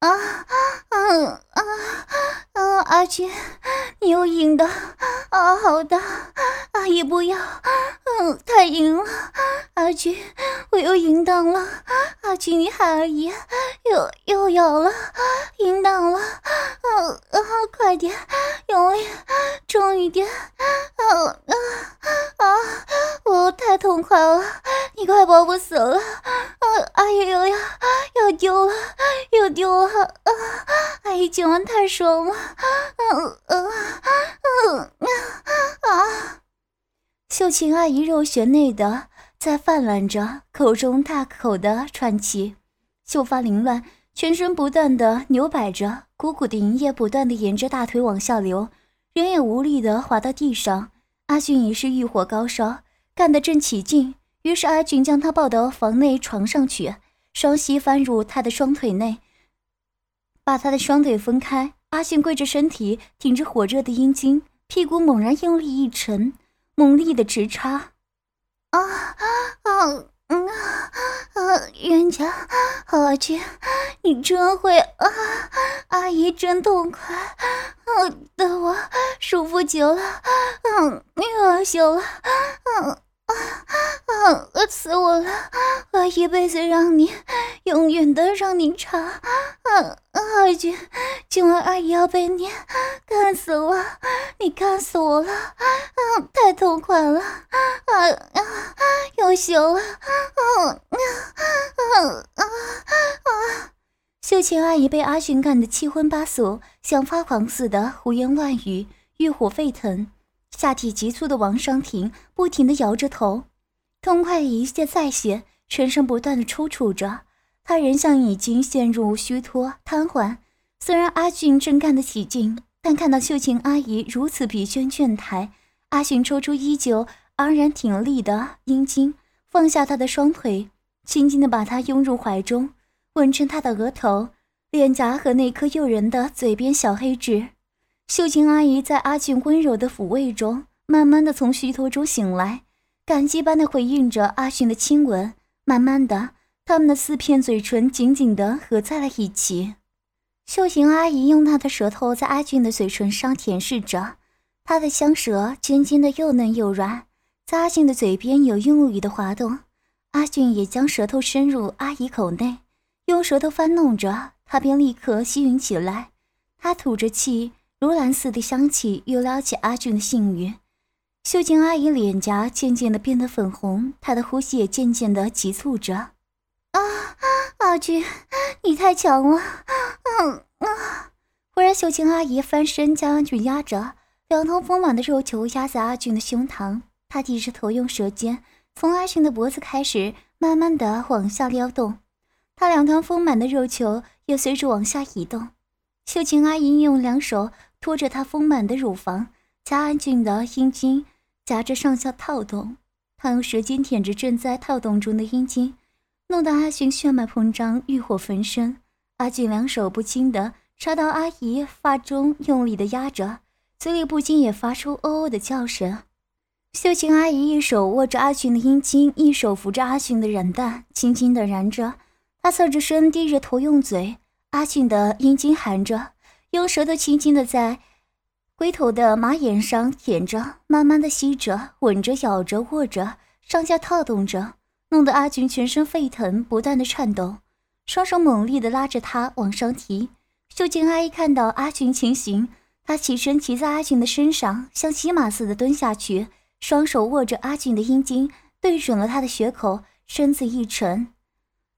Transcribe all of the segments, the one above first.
啊啊啊啊！阿军，你又赢的啊，好的，阿姨不要，嗯，太赢了，阿军，又淫荡了，阿俊，你喊阿姨，又又要了，淫荡了，啊啊，快点，用力，重一点，啊啊啊！我太痛快了，你快把我死了，啊，阿姨又要要丢了，又丢了。啊！阿姨今晚太爽了，嗯嗯嗯啊！秀琴阿姨肉穴内的在泛滥着，口中大口的喘气，秀发凌乱，全身不断的扭摆着，鼓鼓的银液不断的沿着大腿往下流，人也无力的滑到地上。阿俊已是欲火高烧，干得正起劲，于是阿俊将他抱到房内床上去，双膝翻入他的双腿内。把他的双腿分开，阿信跪着身体，挺着火热的阴茎，屁股猛然用力一沉，猛力的直插。啊啊嗯啊！冤家，好姐，你真会啊！阿姨真痛快，啊，等我舒服极了，嗯，恶心了，嗯。啊啊！死我了！我一辈子让你，永远的让你尝。啊阿俊，今晚阿姨要被你干死了！你干死我了！啊，太痛快了！啊啊，又羞了！啊啊啊啊啊！秀琴阿姨被阿俊干得七荤八素，像发狂似的胡言乱语，欲火沸腾。下体急促的往上挺，不停的摇着头，痛快的一泻再泻，全身不断的抽搐着。他人像已经陷入虚脱瘫痪。虽然阿俊正干得起劲，但看到秀琴阿姨如此疲倦倦态，阿俊抽出依旧昂然挺立的阴茎，放下她的双腿，轻轻的把她拥入怀中，吻成她的额头、脸颊和那颗诱人的嘴边小黑痣。秀琴阿姨在阿俊温柔的抚慰中，慢慢的从虚脱中醒来，感激般的回应着阿俊的亲吻。慢慢的，他们的四片嘴唇紧紧的合在了一起。秀琴阿姨用她的舌头在阿俊的嘴唇上舔舐着，她的香舌尖尖的又嫩又软，在阿俊的嘴边有用力的滑动。阿俊也将舌头伸入阿姨口内，用舌头翻弄着，他便立刻吸吮起来。他吐着气。如兰似的香气又撩起阿俊的性欲，秀琴阿姨脸颊渐渐的变得粉红，她的呼吸也渐渐的急促着。啊，阿俊，你太强了！嗯啊！忽然，秀琴阿姨翻身将阿俊压着，两头丰满的肉球压在阿俊的胸膛，她低着头，用舌尖从阿俊的脖子开始，慢慢的往下撩动，她两团丰满的肉球也随着往下移动。秀琴阿姨用两手。拖着她丰满的乳房，将阿俊的阴茎夹着上下套动。她用舌尖舔着正在套动中的阴茎，弄得阿俊血脉膨胀，欲火焚身。阿俊两手不禁地插到阿姨发中，用力地压着，嘴里不禁也发出“哦哦”的叫声。秀琴阿姨一手握着阿俊的阴茎，一手扶着阿俊的软蛋，轻轻地燃着。她侧着身，低着头，用嘴。阿俊的阴茎含着。用舌头轻轻的在龟头的马眼上舔着，慢慢的吸着、吻着、咬着、握着，上下套动着，弄得阿俊全身沸腾，不断的颤抖，双手猛力的拉着他往上提。秀琴阿姨看到阿俊情形，她起身骑在阿俊的身上，像骑马似的蹲下去，双手握着阿俊的阴茎，对准了他的血口，身子一沉，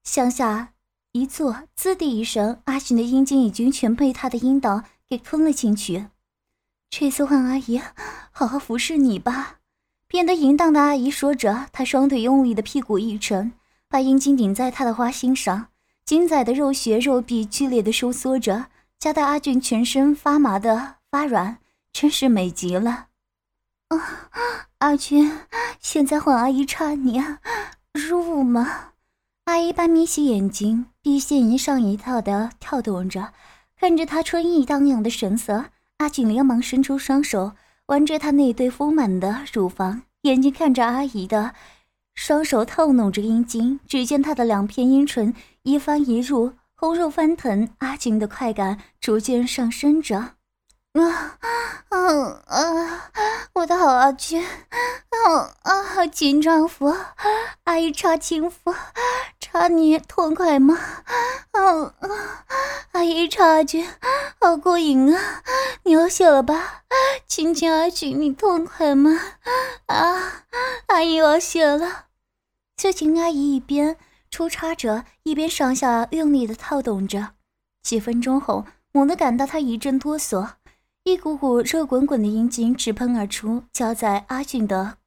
向下。一坐，滋的一声，阿俊的阴茎已经全被他的阴道给吞了进去。这次换阿姨好好服侍你吧。变得淫荡的阿姨说着，她双腿用力的屁股一沉，把阴茎顶在他的花心上，紧窄的肉穴肉壁剧烈的收缩着，夹得阿俊全身发麻的发软，真是美极了。啊，阿俊，现在换阿姨插你，入吗？阿姨半眯起眼睛，碧线一上一套的跳动着，看着她春意荡漾的神色，阿锦连忙伸出双手玩着她那对丰满的乳房，眼睛看着阿姨的双手套弄着阴茎，只见她的两片阴唇一翻一入，红肉翻腾，阿锦的快感逐渐上升着。啊啊啊！我的好阿俊，啊啊！金丈夫，阿姨插情夫，插你痛快吗？啊啊！阿姨插阿俊，好过瘾啊！你要谢了吧？亲亲阿俊，你痛快吗？啊！阿姨要谢了。秀琴阿姨一边抽插着，一边上下用力的套动着。几分钟后，猛地感到她一阵哆嗦。一股股热滚滚的阴茎直喷而出，浇在阿俊的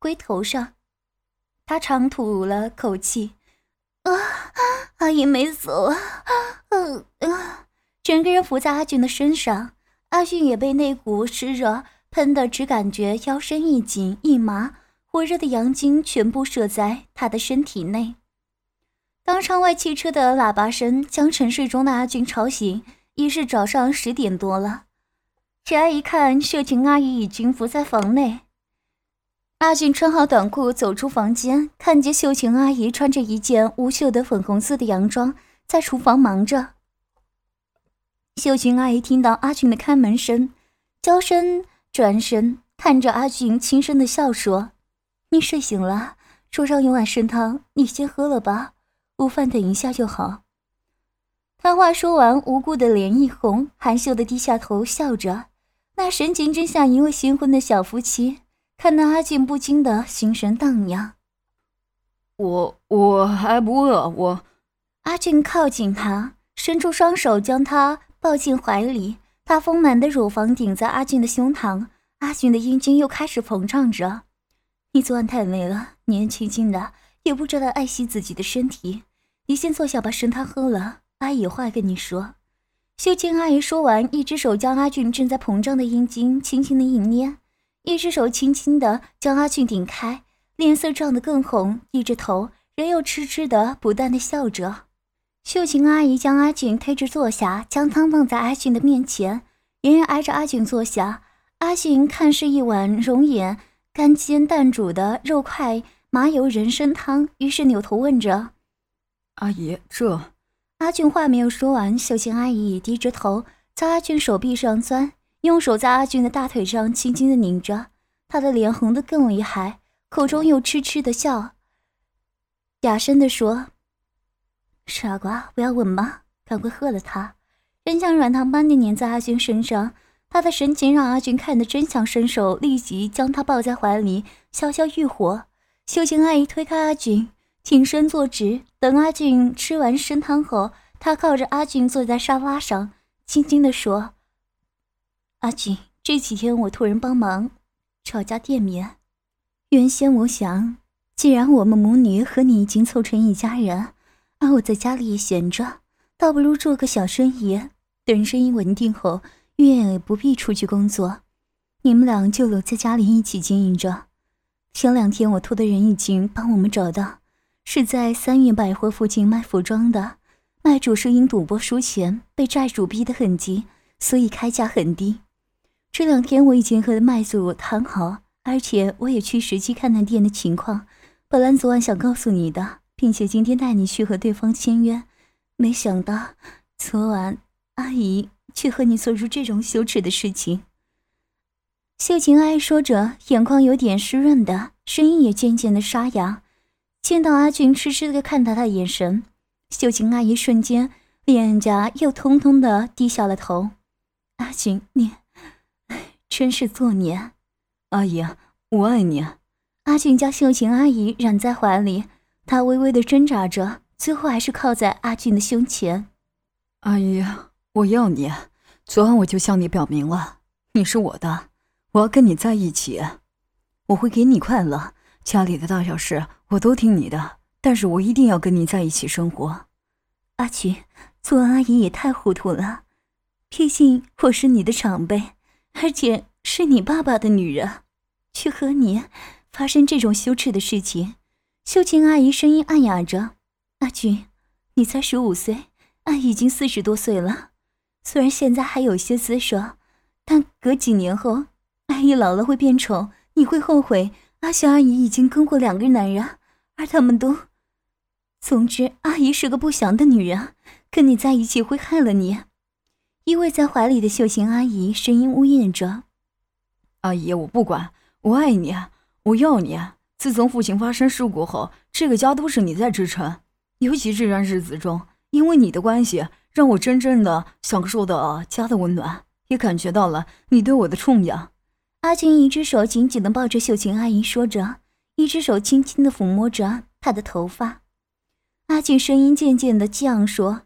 龟头上。他长吐了口气：“啊，阿姨没走啊！”嗯啊，整个人伏在阿俊的身上。阿俊也被那股湿热喷得只感觉腰身一紧一麻，火热的阳精全部射在他的身体内。当窗外汽车的喇叭声将沉睡中的阿俊吵醒，已是早上十点多了。起来一看，秀琴阿姨已经伏在房内。阿俊穿好短裤走出房间，看见秀琴阿姨穿着一件无袖的粉红色的洋装，在厨房忙着。秀琴阿姨听到阿俊的开门声，娇声转身看着阿俊，轻声的笑说：“你睡醒了，桌上有碗参汤，你先喝了吧，午饭等一下就好。”他话说完，无辜的脸一红，含羞的低下头笑着。那神情真像一位新婚的小夫妻，看得阿俊不禁的心神荡漾。我我还不饿，我。阿俊靠近他，伸出双手将他抱进怀里，他丰满的乳房顶在阿俊的胸膛，阿俊的阴茎又开始膨胀着。你昨晚太美了，年轻轻的也不知道爱惜自己的身体，你先坐下把参汤喝了，阿姨有话跟你说。秀清阿姨说完，一只手将阿俊正在膨胀的阴茎轻轻的一捏，一只手轻轻的将阿俊顶开，脸色涨得更红，低着头，人又痴痴的不断的笑着。秀琴阿姨将阿俊推着坐下，将汤放在阿俊的面前，远远挨着阿俊坐下。阿俊看是一碗熔岩干煎淡煮的肉块麻油人参汤，于是扭头问着：“阿姨，这……”阿俊话没有说完，秀琴阿姨已低着头在阿俊手臂上钻，用手在阿俊的大腿上轻轻的拧着，他的脸红得更厉害，口中又痴痴的笑，哑声的说：“傻瓜，不要吻吗，赶快喝了它。”人像软糖般的粘在阿俊身上，他的神情让阿俊看得真想伸手立即将他抱在怀里，消消欲火。秀琴阿姨推开阿俊。挺身坐直，等阿俊吃完参汤后，他靠着阿俊坐在沙发上，轻轻地说：“阿俊，这几天我托人帮忙找家店面。原先我想，既然我们母女和你已经凑成一家人，而我在家里也闲着，倒不如做个小生意。等生意稳定后，月也不必出去工作，你们俩就留在家里一起经营着。前两天我托的人已经帮我们找到。”是在三元百货附近卖服装的，卖主是因赌博输钱被债主逼得很急，所以开价很低。这两天我已经和卖主谈好，而且我也去实际看看店的情况。本来昨晚想告诉你的，并且今天带你去和对方签约，没想到昨晚阿姨却和你做出这种羞耻的事情。秀琴阿姨说着，眼眶有点湿润的，声音也渐渐的沙哑。见到阿俊痴痴的看他的眼神，秀琴阿姨瞬间脸颊又通通的低下了头。阿俊，你真是作孽！阿姨，我爱你。阿俊将秀琴阿姨揽在怀里，他微微的挣扎着，最后还是靠在阿俊的胸前。阿姨，我要你。昨晚我就向你表明了，你是我的，我要跟你在一起，我会给你快乐。家里的大小事我都听你的，但是我一定要跟你在一起生活。阿菊，做阿姨也太糊涂了，毕竟我是你的长辈，而且是你爸爸的女人，却和你发生这种羞耻的事情。秀琴阿姨声音暗哑着：“阿菊，你才十五岁，俺已经四十多岁了。虽然现在还有些姿色，但隔几年后，阿姨老了会变丑，你会后悔。”阿小阿姨已经跟过两个男人，而他们都总之，阿姨是个不祥的女人，跟你在一起会害了你。依偎在怀里的秀琴阿姨声音呜咽着：“阿姨，我不管，我爱你，我要你。自从父亲发生事故后，这个家都是你在支撑，尤其这段日子中，因为你的关系，让我真正的享受到家的温暖，也感觉到了你对我的重养。”阿俊一只手紧紧的抱着秀琴阿姨，说着，一只手轻轻的抚摸着她的头发。阿俊声音渐渐地这样说：“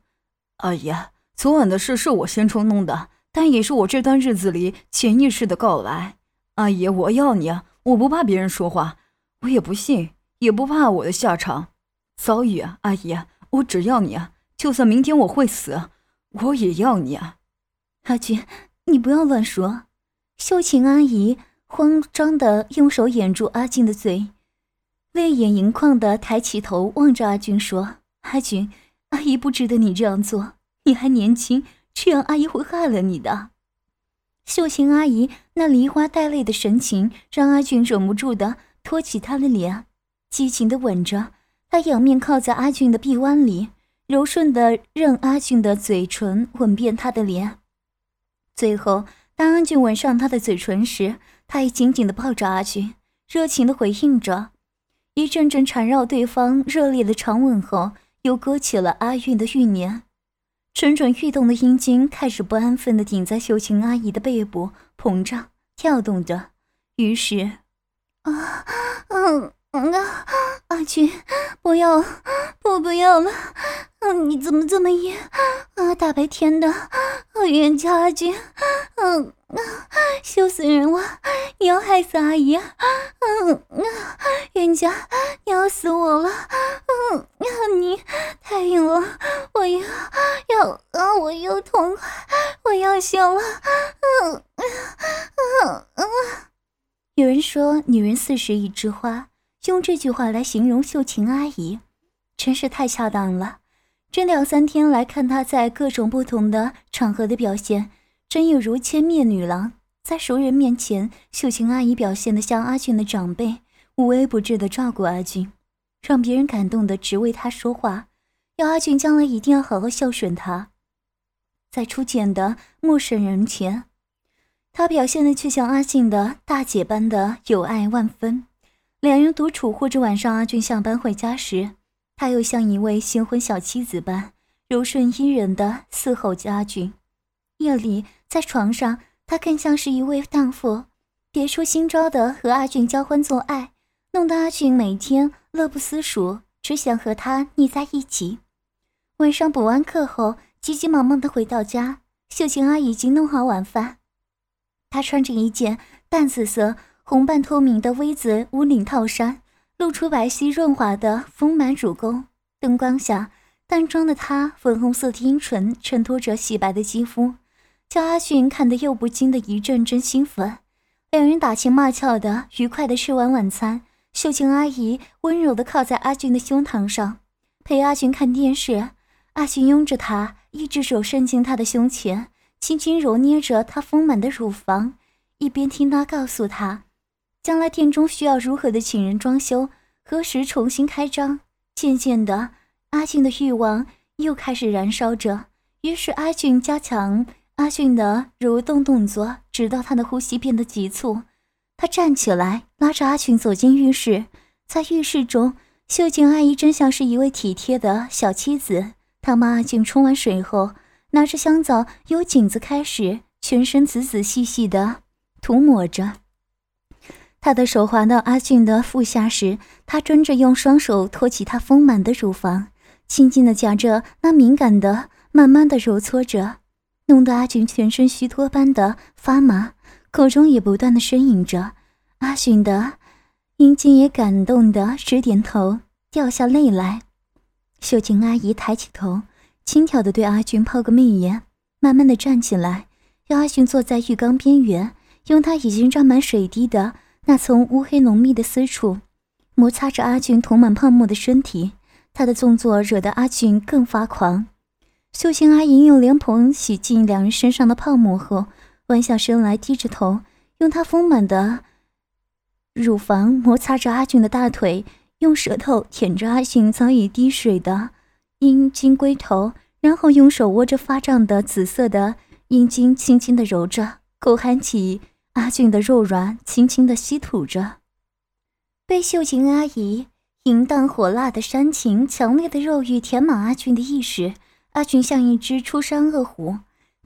阿姨。”昨晚的事是我先冲动的，但也是我这段日子里潜意识的告白。阿姨，我要你，我不怕别人说话，我也不信，也不怕我的下场。早已，阿姨，我只要你，就算明天我会死，我也要你。阿俊，你不要乱说。秀琴阿姨慌张的用手掩住阿俊的嘴，泪眼盈眶的抬起头望着阿俊说：“阿俊，阿姨不值得你这样做。”你还年轻，这样阿姨会害了你的。秀琴阿姨那梨花带泪的神情，让阿俊忍不住的托起她的脸，激情的吻着。她仰面靠在阿俊的臂弯里，柔顺的任阿俊的嘴唇吻遍他的脸。最后，当阿俊吻上他的嘴唇时，他也紧紧的抱着阿俊，热情的回应着。一阵阵缠绕对方热烈的长吻后，又勾起了阿俊的欲念。蠢蠢欲动的阴茎开始不安分地顶在秀琴阿姨的背部，膨胀跳动着。于是，啊，嗯，啊阿俊，不要，不，不要了！嗯，你怎么这么硬？啊，大白天的，冤家阿俊，嗯啊，羞死人了！你要害死阿姨啊？嗯，冤家，你要死我了！嗯，你太硬了，我要，要，啊，我又痛快，我要笑了！嗯，嗯，嗯。有人说，女人四十一枝花，用这句话来形容秀琴阿姨，真是太恰当了。这两三天来看她在各种不同的场合的表现，真有如千面女郎。在熟人面前，秀琴阿姨表现得像阿俊的长辈，无微不至的照顾阿俊，让别人感动的直为他说话，要阿俊将来一定要好好孝顺她。在初见的陌生人前，她表现的却像阿俊的大姐般的有爱万分。两人独处或者晚上阿俊下班回家时。他又像一位新婚小妻子般柔顺依人的伺候家俊，夜里在床上，他更像是一位荡妇，别出心招的和阿俊交欢做爱，弄得阿俊每天乐不思蜀，只想和他腻在一起。晚上补完课后，急急忙忙的回到家，秀琴阿姨已经弄好晚饭，她穿着一件淡紫色红半透明的 V 字无领套衫。露出白皙润滑的丰满乳沟，灯光下淡妆的她，粉红色的阴唇衬托着洗白的肌肤，叫阿俊看得又不禁的一阵阵兴奋。两人打情骂俏的，愉快的吃完晚餐。秀琴阿姨温柔的靠在阿俊的胸膛上，陪阿俊看电视。阿俊拥着她，一只手伸进她的胸前，轻轻揉捏着她丰满的乳房，一边听她告诉他。将来店中需要如何的请人装修？何时重新开张？渐渐的，阿俊的欲望又开始燃烧着。于是阿俊加强阿俊的蠕动动作，直到他的呼吸变得急促。他站起来，拉着阿俊走进浴室。在浴室中，秀静阿姨真像是一位体贴的小妻子。她帮阿俊冲完水后，拿着香皂由颈子开始，全身仔仔细细的涂抹着。他的手滑到阿俊的腹下时，他争着用双手托起他丰满的乳房，轻轻地夹着那敏感的，慢慢的揉搓着，弄得阿俊全身虚脱般的发麻，口中也不断的呻吟着。阿俊的阴茎也感动的直点头，掉下泪来。秀琴阿姨抬起头，轻佻的对阿俊抛个媚眼，慢慢的站起来，要阿俊坐在浴缸边缘，用他已经沾满水滴的。那从乌黑浓密的私处摩擦着阿俊涂满泡沫的身体，他的动作惹得阿俊更发狂。秀琴阿姨用莲蓬洗净两人身上的泡沫后，弯下身来，低着头，用她丰满的乳房摩擦着阿俊的大腿，用舌头舔着阿俊早已滴水的阴茎龟头，然后用手握着发胀的紫色的阴茎，轻轻的揉着，口含起阿俊的肉软，轻轻的吸吐着。被秀琴阿姨淫荡火辣的煽情、强烈的肉欲填满阿俊的意识，阿俊像一只出山恶虎，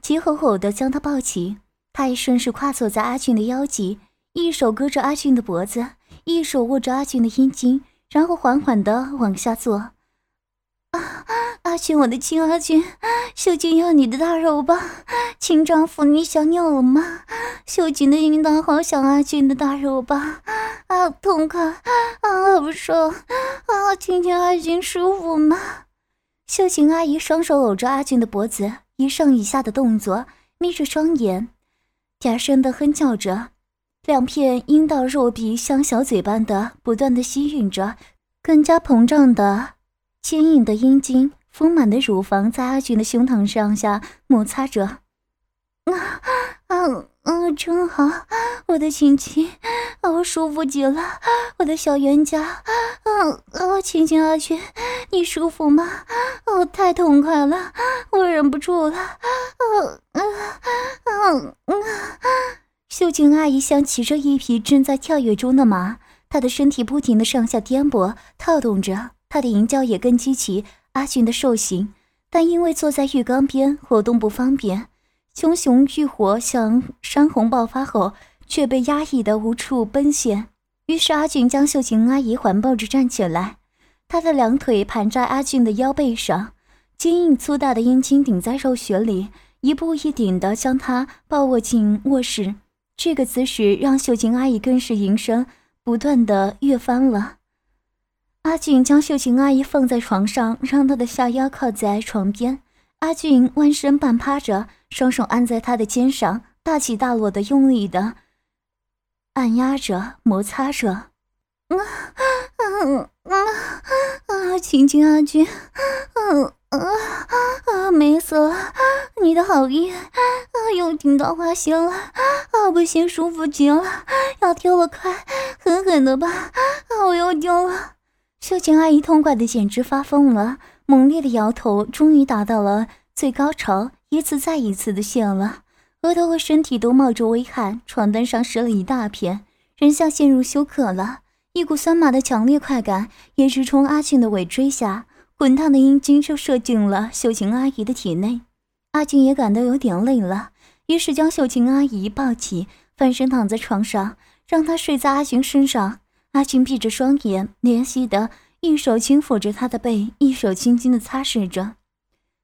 急吼吼的将他抱起，他也顺势跨坐在阿俊的腰际，一手搁着阿俊的脖子，一手握着阿俊的阴茎。然后缓缓的往下坐。阿俊，我的亲阿俊，秀琴要你的大肉棒，亲丈夫，你想尿了吗？秀琴的阴道好想阿俊的大肉棒，啊，痛快，啊，好爽，啊，亲亲阿俊舒服吗？秀琴阿姨双手搂着阿俊的脖子，一上一下的动作，眯着双眼，嗲声的哼叫着。两片阴道肉壁像小嘴般的不断的吸吮着，更加膨胀的坚硬的阴茎，丰满的乳房在阿俊的胸膛上下摩擦着。啊啊啊！真好，我的亲亲，好舒服极了，我的小冤家。嗯啊，亲亲阿俊，你舒服吗？哦，太痛快了，我忍不住了。啊啊啊啊。秀琴阿姨像骑着一匹正在跳跃中的马，她的身体不停地上下颠簸、跳动着，她的淫叫也更激起阿俊的兽形。但因为坐在浴缸边，活动不方便，熊熊欲火像山洪爆发后，却被压抑的无处奔现。于是阿俊将秀琴阿姨环抱着站起来，他的两腿盘在阿俊的腰背上，坚硬粗大的阴茎顶在肉穴里，一步一顶的将他抱握进卧室。这个姿势让秀琴阿姨更是淫声不断的跃翻了。阿俊将秀琴阿姨放在床上，让她的下腰靠在床边。阿俊弯身半趴着，双手按在她的肩上，大起大落的用力的按压着、摩擦着。啊啊啊啊！亲亲阿俊，啊。啊啊！美死了！你的好意啊，又听到花心了啊！不行，舒服极了，要丢了，快狠狠的吧！啊，我又丢了！秀琴阿姨痛快的简直发疯了，猛烈的摇头，终于达到了最高潮，一次再一次的泄了，额头和身体都冒着微汗，床单上湿了一大片，人像陷入休克了，一股酸麻的强烈快感也直冲阿庆的尾椎下。滚烫的阴茎就射进了秀琴阿姨的体内，阿俊也感到有点累了，于是将秀琴阿姨抱起，翻身躺在床上，让她睡在阿俊身上。阿俊闭着双眼，怜惜的一手轻抚着她的背，一手轻轻的擦拭着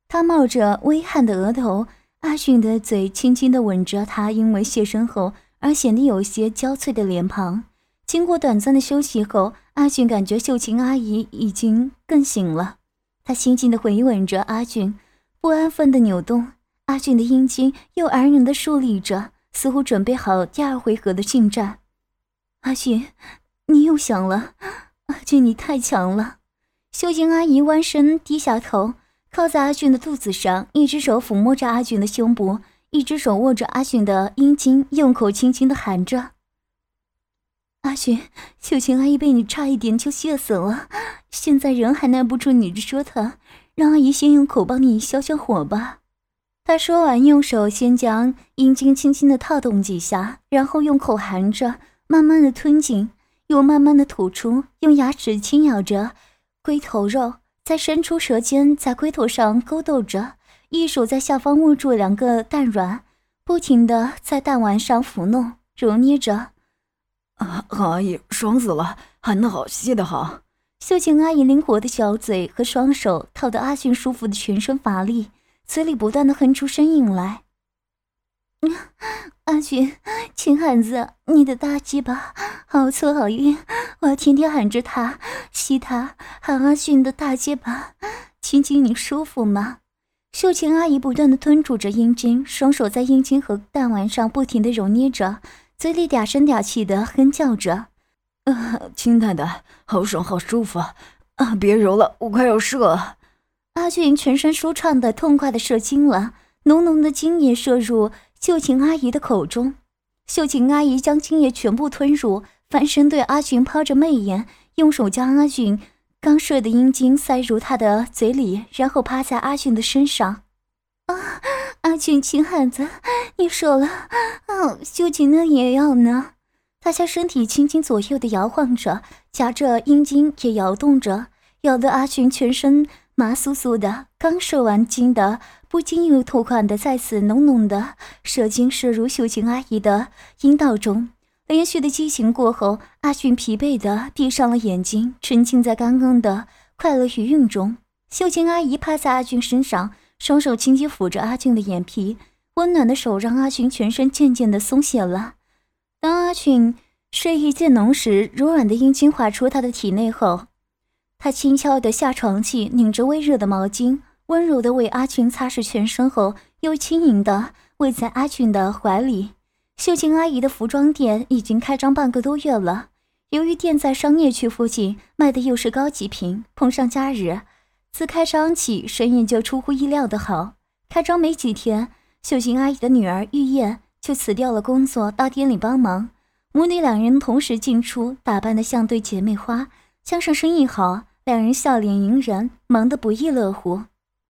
她冒着微汗的额头。阿俊的嘴轻轻的吻着她因为卸身后而显得有些娇脆的脸庞。经过短暂的休息后，阿俊感觉秀琴阿姨已经更醒了。他轻轻地回吻着阿俊，不安分地扭动阿俊的阴茎，又安然地竖立着，似乎准备好第二回合的进战。阿俊，你又想了？阿俊，你太强了！秀静阿姨弯身低下头，靠在阿俊的肚子上，一只手抚摸着阿俊的胸部，一只手握着阿俊的阴茎，用口轻轻地含着。阿俊，秀琴阿姨被你差一点就吓死了，现在人还耐不住你的折腾，让阿姨先用口帮你消消火吧。他说完，用手先将阴茎轻轻的套动几下，然后用口含着，慢慢的吞进，又慢慢的吐出，用牙齿轻咬着龟头肉，再伸出舌尖在龟头上勾逗着，一手在下方握住两个蛋卵，不停的在蛋丸上抚弄揉捏着。啊，阿姨，爽死了，含得好，吸得好。秀琴阿姨灵活的小嘴和双手套得阿俊舒服的全身乏力，嘴里不断的哼出声音来。阿俊，亲汉子，你的大鸡巴好粗好硬，我要天天喊着他，吸他，喊阿俊的大鸡巴，亲亲你舒服吗？秀琴阿姨不断的吞吐着阴茎，双手在阴茎和蛋丸上不停的揉捏着。嘴里嗲声嗲气的哼叫着：“啊，亲太太，好爽，好舒服啊！别揉了，我快要射了。”阿俊全身舒畅的、痛快的射精了，浓浓的精液射入秀琴阿姨的口中。秀琴阿姨将精液全部吞入，翻身对阿俊抛着媚眼，用手将阿俊刚射的阴茎塞入他的嘴里，然后趴在阿俊的身上。啊，阿俊亲汉子，你说了，啊，秀琴呢也要呢。她将身体轻轻左右的摇晃着，夹着阴茎也摇动着，摇得阿俊全身麻酥酥的。刚射完精的，不经意吐款的，再次浓浓的射精射入秀琴阿姨的阴道中。连续的激情过后，阿俊疲惫的闭上了眼睛，沉浸在刚刚的快乐余韵中。秀琴阿姨趴在阿俊身上。双手轻轻抚着阿俊的眼皮，温暖的手让阿俊全身渐渐的松懈了。当阿俊睡意渐浓时，柔软的阴茎滑出他的体内后，他轻巧地下床去，拧着微热的毛巾，温柔的为阿群擦拭全身后，又轻盈的偎在阿俊的怀里。秀琴阿姨的服装店已经开张半个多月了，由于店在商业区附近，卖的又是高级品，碰上假日。自开张起，生意就出乎意料的好。开张没几天，秀琴阿姨的女儿玉燕就辞掉了工作，到店里帮忙。母女两人同时进出，打扮得像对姐妹花。加上生意好，两人笑脸迎人，忙得不亦乐乎。